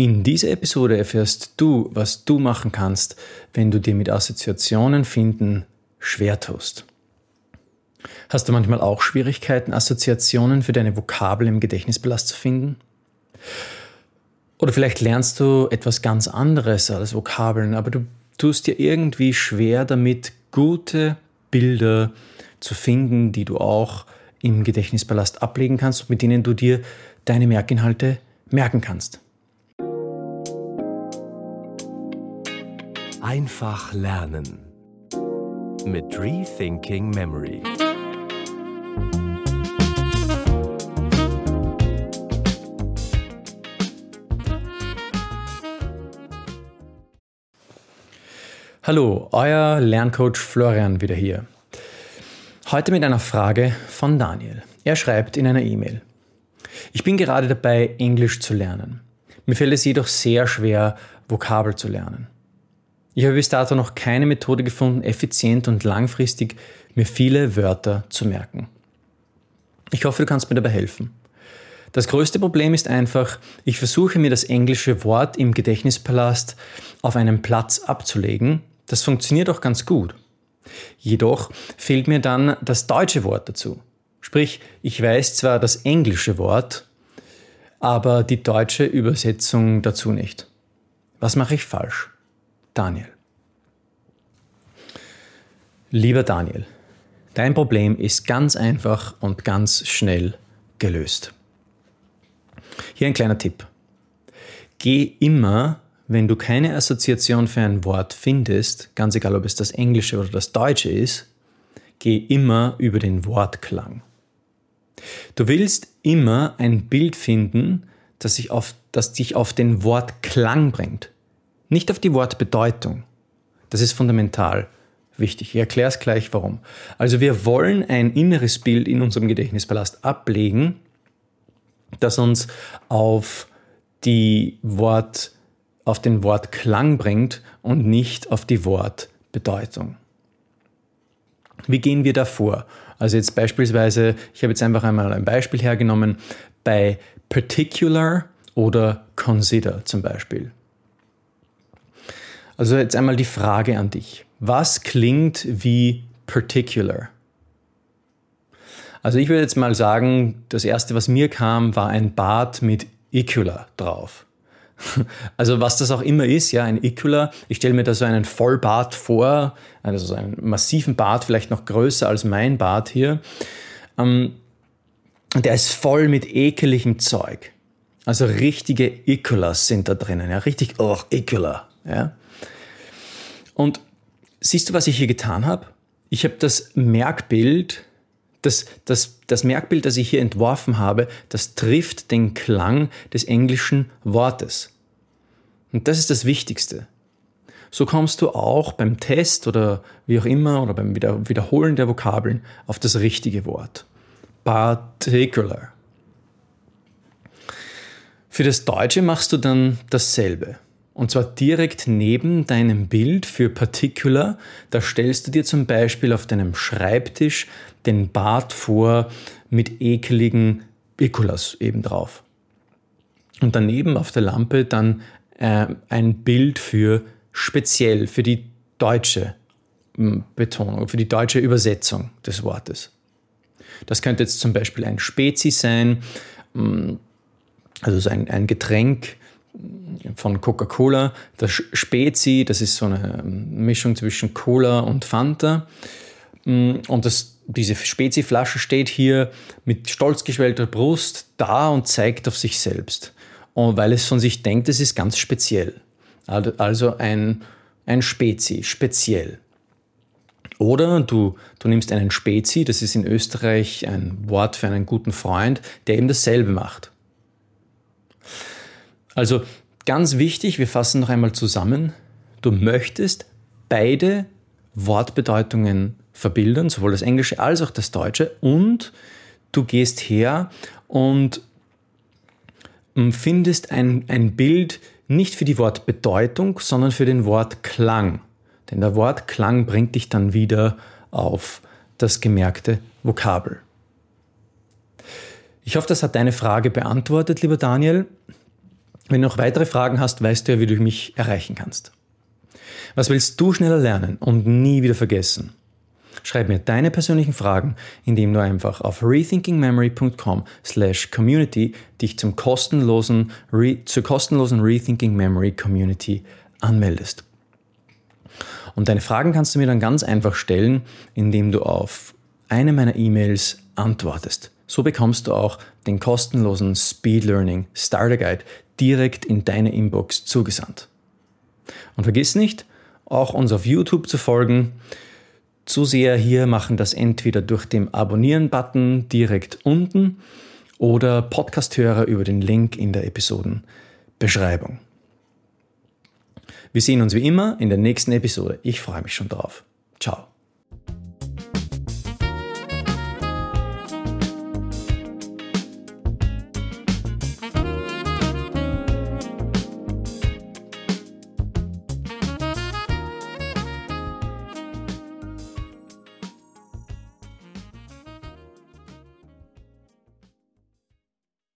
In dieser Episode erfährst du, was du machen kannst, wenn du dir mit Assoziationen finden schwer tust. Hast du manchmal auch Schwierigkeiten, Assoziationen für deine Vokabel im Gedächtnisbelast zu finden? Oder vielleicht lernst du etwas ganz anderes als Vokabeln, aber du tust dir irgendwie schwer damit, gute Bilder zu finden, die du auch im Gedächtnisballast ablegen kannst und mit denen du dir deine Merkinhalte merken kannst. Einfach lernen mit Rethinking Memory. Hallo, euer Lerncoach Florian wieder hier. Heute mit einer Frage von Daniel. Er schreibt in einer E-Mail. Ich bin gerade dabei, Englisch zu lernen. Mir fällt es jedoch sehr schwer, Vokabel zu lernen. Ich habe bis dato noch keine Methode gefunden, effizient und langfristig mir viele Wörter zu merken. Ich hoffe, du kannst mir dabei helfen. Das größte Problem ist einfach, ich versuche mir das englische Wort im Gedächtnispalast auf einen Platz abzulegen, das funktioniert auch ganz gut. Jedoch fehlt mir dann das deutsche Wort dazu. Sprich, ich weiß zwar das englische Wort, aber die deutsche Übersetzung dazu nicht. Was mache ich falsch? Daniel. Lieber Daniel, dein Problem ist ganz einfach und ganz schnell gelöst. Hier ein kleiner Tipp. Geh immer wenn du keine Assoziation für ein Wort findest, ganz egal ob es das Englische oder das Deutsche ist, geh immer über den Wortklang. Du willst immer ein Bild finden, das, sich auf, das dich auf den Wortklang bringt, nicht auf die Wortbedeutung. Das ist fundamental wichtig. Ich erkläre es gleich warum. Also wir wollen ein inneres Bild in unserem Gedächtnispalast ablegen, das uns auf die Wort auf den Wortklang bringt und nicht auf die Wortbedeutung. Wie gehen wir da vor? Also jetzt beispielsweise, ich habe jetzt einfach einmal ein Beispiel hergenommen, bei particular oder consider zum Beispiel. Also jetzt einmal die Frage an dich. Was klingt wie particular? Also ich würde jetzt mal sagen, das erste, was mir kam, war ein Bad mit Icula drauf. Also was das auch immer ist, ja, ein Icula. Ich stelle mir da so einen Vollbart vor, also so einen massiven Bart, vielleicht noch größer als mein Bart hier. Ähm, der ist voll mit ekeligem Zeug. Also richtige Iculas sind da drinnen, ja, richtig, oh, Icula, ja. Und siehst du, was ich hier getan habe? Ich habe das Merkbild das, das, das Merkbild, das ich hier entworfen habe, das trifft den Klang des englischen Wortes. Und das ist das Wichtigste. So kommst du auch beim Test oder wie auch immer oder beim Wiederholen der Vokabeln auf das richtige Wort. Particular. Für das Deutsche machst du dann dasselbe. Und zwar direkt neben deinem Bild für Particular. Da stellst du dir zum Beispiel auf deinem Schreibtisch den Bart vor mit ekeligen Ekulas eben drauf. Und daneben auf der Lampe dann äh, ein Bild für speziell, für die deutsche hm, Betonung, für die deutsche Übersetzung des Wortes. Das könnte jetzt zum Beispiel ein Spezi sein, hm, also so ein, ein Getränk von Coca-Cola. Das Spezi, das ist so eine Mischung zwischen Cola und Fanta. Und das, diese Spezi-Flasche steht hier mit stolz geschwellter Brust da und zeigt auf sich selbst. Und weil es von sich denkt, es ist ganz speziell. Also ein, ein Spezi, speziell. Oder du, du nimmst einen Spezi, das ist in Österreich ein Wort für einen guten Freund, der eben dasselbe macht. Also ganz wichtig, wir fassen noch einmal zusammen. Du möchtest beide Wortbedeutungen verbildern, sowohl das Englische als auch das Deutsche. Und du gehst her und ähm, findest ein, ein Bild nicht für die Wortbedeutung, sondern für den Wortklang. Denn der Wortklang bringt dich dann wieder auf das gemerkte Vokabel. Ich hoffe, das hat deine Frage beantwortet, lieber Daniel. Wenn du noch weitere Fragen hast, weißt du ja, wie du mich erreichen kannst. Was willst du schneller lernen und nie wieder vergessen? Schreib mir deine persönlichen Fragen, indem du einfach auf rethinkingmemory.com slash community dich zum kostenlosen, zur kostenlosen Rethinking Memory Community anmeldest. Und deine Fragen kannst du mir dann ganz einfach stellen, indem du auf eine meiner E-Mails antwortest. So bekommst du auch den kostenlosen Speed Learning Starter Guide direkt in deine Inbox zugesandt. Und vergiss nicht, auch uns auf YouTube zu folgen. Zuseher hier machen das entweder durch den Abonnieren-Button direkt unten oder Podcasthörer über den Link in der Episodenbeschreibung. Wir sehen uns wie immer in der nächsten Episode. Ich freue mich schon drauf. Ciao.